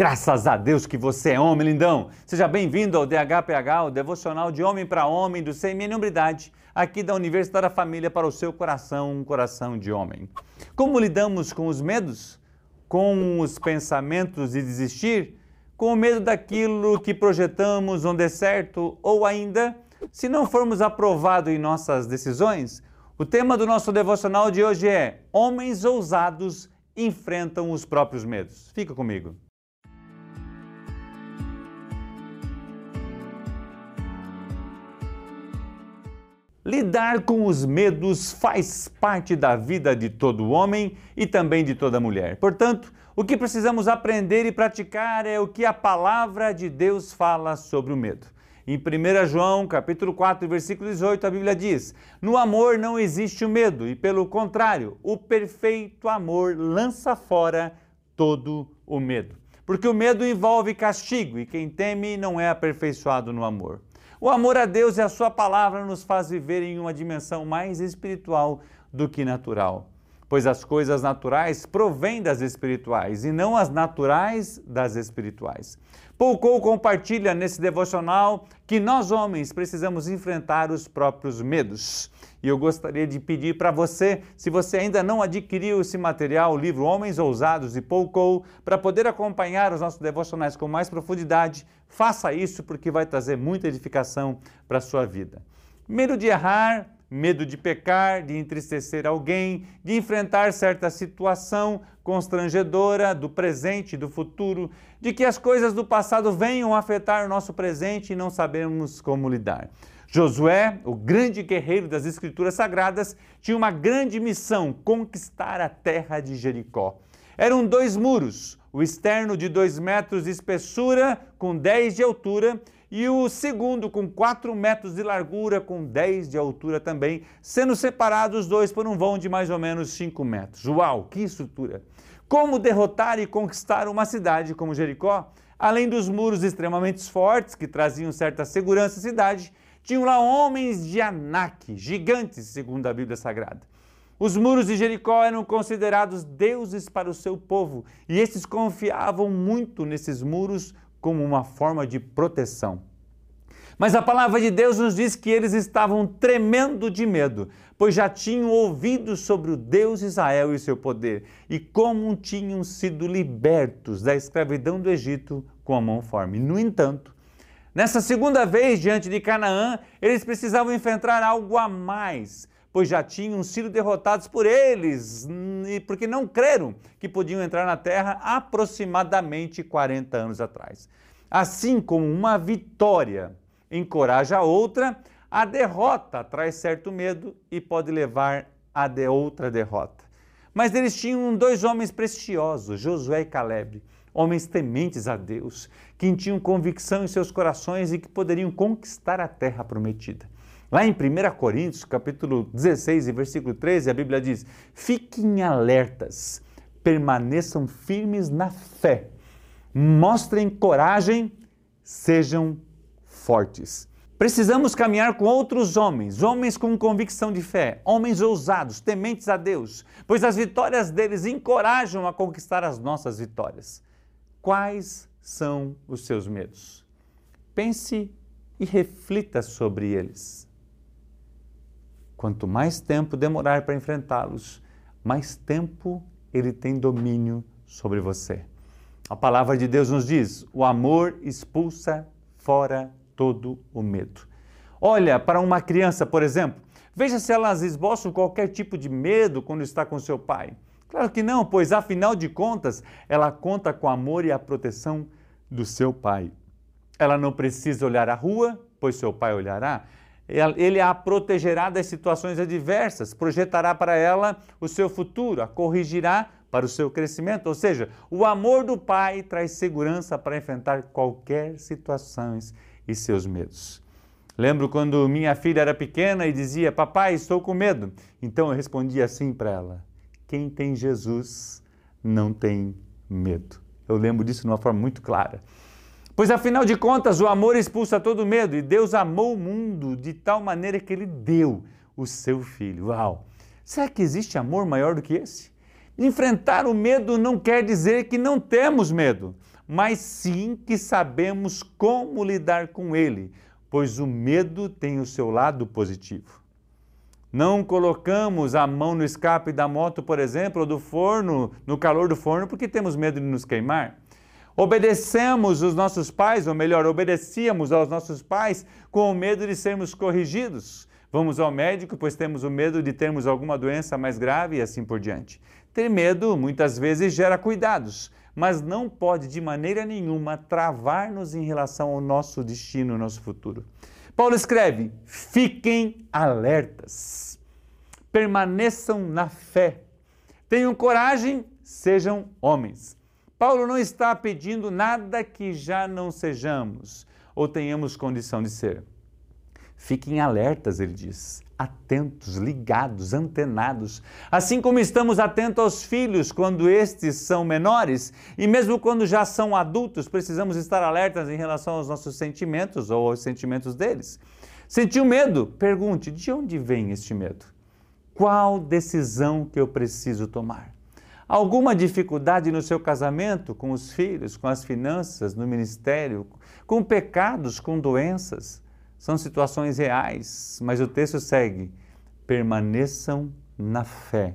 Graças a Deus que você é homem, lindão! Seja bem-vindo ao DHPH, o devocional de homem para homem do Sem Unidade, aqui da Universidade da Família para o seu coração, um coração de homem. Como lidamos com os medos? Com os pensamentos de desistir? Com o medo daquilo que projetamos não dê certo? Ou ainda, se não formos aprovados em nossas decisões? O tema do nosso devocional de hoje é Homens ousados enfrentam os próprios medos. Fica comigo. Lidar com os medos faz parte da vida de todo homem e também de toda mulher. Portanto, o que precisamos aprender e praticar é o que a palavra de Deus fala sobre o medo. Em 1 João, capítulo 4, versículo 18, a Bíblia diz: "No amor não existe o medo, e pelo contrário, o perfeito amor lança fora todo o medo." Porque o medo envolve castigo, e quem teme não é aperfeiçoado no amor. O amor a Deus e a Sua palavra nos faz viver em uma dimensão mais espiritual do que natural. Pois as coisas naturais provêm das espirituais e não as naturais das espirituais. Pouco compartilha nesse devocional que nós homens precisamos enfrentar os próprios medos. E eu gostaria de pedir para você, se você ainda não adquiriu esse material, o livro Homens Ousados e Pouco, para poder acompanhar os nossos devocionais com mais profundidade, faça isso porque vai trazer muita edificação para a sua vida. Medo de errar, medo de pecar, de entristecer alguém, de enfrentar certa situação constrangedora do presente e do futuro, de que as coisas do passado venham afetar o nosso presente e não sabemos como lidar. Josué, o grande guerreiro das Escrituras Sagradas, tinha uma grande missão: conquistar a terra de Jericó. Eram dois muros, o externo de dois metros de espessura, com 10 de altura, e o segundo com 4 metros de largura, com 10 de altura também, sendo separados os dois por um vão de mais ou menos 5 metros. Uau, que estrutura! Como derrotar e conquistar uma cidade como Jericó? Além dos muros extremamente fortes, que traziam certa segurança à cidade, tinham lá homens de Anak, gigantes, segundo a Bíblia Sagrada. Os muros de Jericó eram considerados deuses para o seu povo e esses confiavam muito nesses muros como uma forma de proteção. Mas a palavra de Deus nos diz que eles estavam tremendo de medo, pois já tinham ouvido sobre o Deus Israel e seu poder e como tinham sido libertos da escravidão do Egito com a mão forte. No entanto, nessa segunda vez diante de Canaã, eles precisavam enfrentar algo a mais pois já tinham sido derrotados por eles, e porque não creram que podiam entrar na terra aproximadamente 40 anos atrás. Assim como uma vitória encoraja a outra, a derrota traz certo medo e pode levar a de outra derrota. Mas eles tinham dois homens preciosos, Josué e Caleb, homens tementes a Deus, que tinham convicção em seus corações e que poderiam conquistar a terra prometida. Lá em 1 Coríntios, capítulo 16 e versículo 13, a Bíblia diz: Fiquem alertas, permaneçam firmes na fé, mostrem coragem, sejam fortes. Precisamos caminhar com outros homens, homens com convicção de fé, homens ousados, tementes a Deus, pois as vitórias deles encorajam a conquistar as nossas vitórias. Quais são os seus medos? Pense e reflita sobre eles. Quanto mais tempo demorar para enfrentá-los, mais tempo ele tem domínio sobre você. A palavra de Deus nos diz: o amor expulsa fora todo o medo. Olha para uma criança, por exemplo, veja se elas esboçam qualquer tipo de medo quando está com seu pai. Claro que não, pois afinal de contas, ela conta com o amor e a proteção do seu pai. Ela não precisa olhar a rua, pois seu pai olhará ele a protegerá das situações adversas, projetará para ela o seu futuro, a corrigirá para o seu crescimento. Ou seja, o amor do Pai traz segurança para enfrentar qualquer situação e seus medos. Lembro quando minha filha era pequena e dizia: Papai, estou com medo. Então eu respondia assim para ela: Quem tem Jesus não tem medo. Eu lembro disso de uma forma muito clara. Pois afinal de contas, o amor expulsa todo medo e Deus amou o mundo de tal maneira que ele deu o seu filho. Uau! Será que existe amor maior do que esse? Enfrentar o medo não quer dizer que não temos medo, mas sim que sabemos como lidar com ele, pois o medo tem o seu lado positivo. Não colocamos a mão no escape da moto, por exemplo, ou do forno, no calor do forno, porque temos medo de nos queimar. Obedecemos os nossos pais, ou melhor, obedecíamos aos nossos pais com o medo de sermos corrigidos. Vamos ao médico, pois temos o medo de termos alguma doença mais grave e assim por diante. Ter medo muitas vezes gera cuidados, mas não pode de maneira nenhuma travar-nos em relação ao nosso destino, nosso futuro. Paulo escreve: fiquem alertas, permaneçam na fé, tenham coragem, sejam homens. Paulo não está pedindo nada que já não sejamos ou tenhamos condição de ser. Fiquem alertas, ele diz, atentos, ligados, antenados. Assim como estamos atentos aos filhos quando estes são menores, e mesmo quando já são adultos, precisamos estar alertas em relação aos nossos sentimentos ou aos sentimentos deles. Sentiu medo? Pergunte: de onde vem este medo? Qual decisão que eu preciso tomar? Alguma dificuldade no seu casamento, com os filhos, com as finanças, no ministério, com pecados, com doenças? São situações reais, mas o texto segue: permaneçam na fé.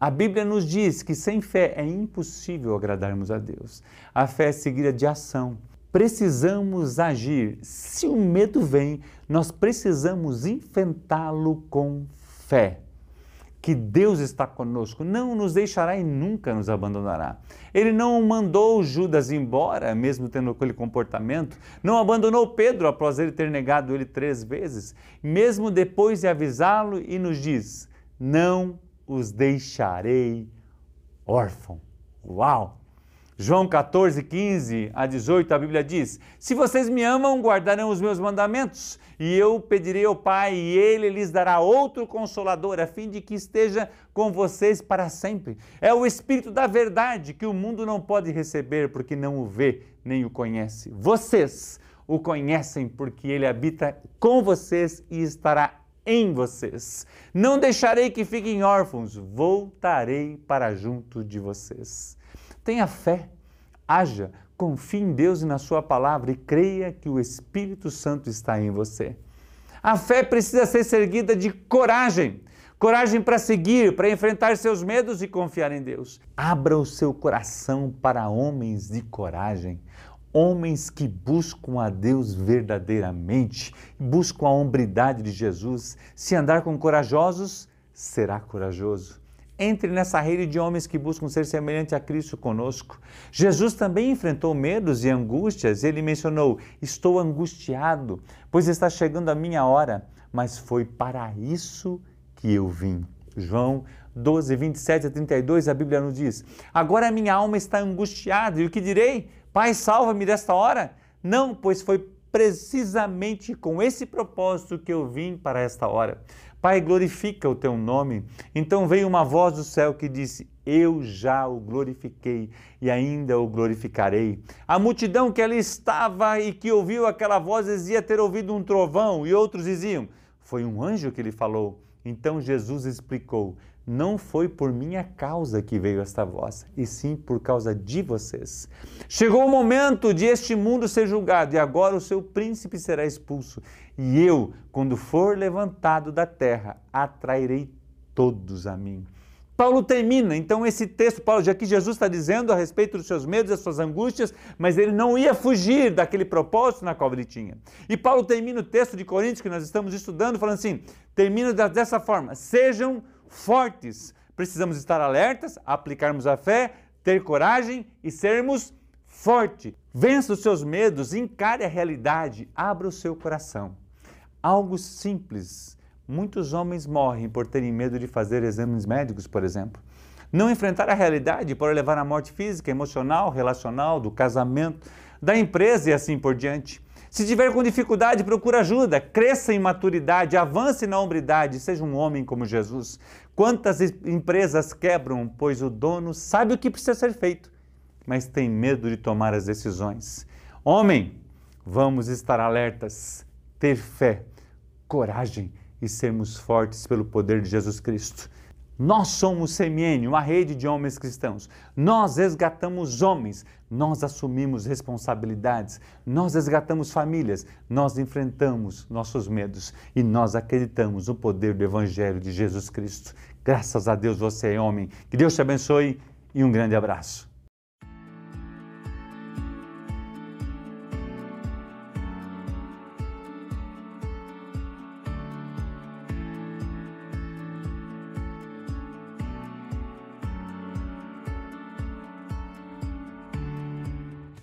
A Bíblia nos diz que sem fé é impossível agradarmos a Deus. A fé é seguida de ação. Precisamos agir. Se o medo vem, nós precisamos enfrentá-lo com fé que Deus está conosco, não nos deixará e nunca nos abandonará. Ele não mandou Judas embora, mesmo tendo aquele comportamento, não abandonou Pedro após ele ter negado ele três vezes, mesmo depois de avisá-lo e nos diz: Não os deixarei órfão. Uau! João 14, 15 a 18, a Bíblia diz: Se vocês me amam, guardarão os meus mandamentos, e eu pedirei ao Pai, e ele lhes dará outro consolador, a fim de que esteja com vocês para sempre. É o Espírito da verdade que o mundo não pode receber, porque não o vê nem o conhece. Vocês o conhecem, porque ele habita com vocês e estará em vocês. Não deixarei que fiquem órfãos, voltarei para junto de vocês. Tenha fé, haja, confie em Deus e na Sua palavra e creia que o Espírito Santo está em você. A fé precisa ser seguida de coragem. Coragem para seguir, para enfrentar seus medos e confiar em Deus. Abra o seu coração para homens de coragem, homens que buscam a Deus verdadeiramente, buscam a hombridade de Jesus. Se andar com corajosos, será corajoso. Entre nessa rede de homens que buscam ser semelhante a Cristo conosco. Jesus também enfrentou medos e angústias. Ele mencionou: Estou angustiado, pois está chegando a minha hora, mas foi para isso que eu vim. João 12, 27 a 32, a Bíblia nos diz: Agora minha alma está angustiada, e o que direi? Pai, salva-me desta hora? Não, pois foi precisamente com esse propósito que eu vim para esta hora. Pai, glorifica o teu nome. Então veio uma voz do céu que disse: Eu já o glorifiquei e ainda o glorificarei. A multidão que ali estava e que ouviu aquela voz dizia ter ouvido um trovão, e outros diziam: Foi um anjo que lhe falou. Então Jesus explicou: não foi por minha causa que veio esta voz, e sim por causa de vocês. Chegou o momento de este mundo ser julgado, e agora o seu príncipe será expulso. E eu, quando for levantado da terra, atrairei todos a mim. Paulo termina, então, esse texto, Paulo, já que Jesus está dizendo a respeito dos seus medos, das suas angústias, mas ele não ia fugir daquele propósito na qual ele tinha. E Paulo termina o texto de Coríntios que nós estamos estudando, falando assim: termina dessa forma, sejam fortes. Precisamos estar alertas, aplicarmos a fé, ter coragem e sermos fortes. Vença os seus medos, encare a realidade, abra o seu coração. Algo simples. Muitos homens morrem por terem medo de fazer exames médicos, por exemplo. Não enfrentar a realidade pode levar à morte física, emocional, relacional, do casamento, da empresa e assim por diante. Se tiver com dificuldade, procure ajuda, cresça em maturidade, avance na hombridade, seja um homem como Jesus. Quantas empresas quebram, pois o dono sabe o que precisa ser feito, mas tem medo de tomar as decisões. Homem, vamos estar alertas, ter fé, coragem e sermos fortes pelo poder de Jesus Cristo. Nós somos Semiene, uma rede de homens cristãos. Nós resgatamos homens, nós assumimos responsabilidades, nós resgatamos famílias, nós enfrentamos nossos medos e nós acreditamos no poder do Evangelho de Jesus Cristo. Graças a Deus você é homem. Que Deus te abençoe e um grande abraço.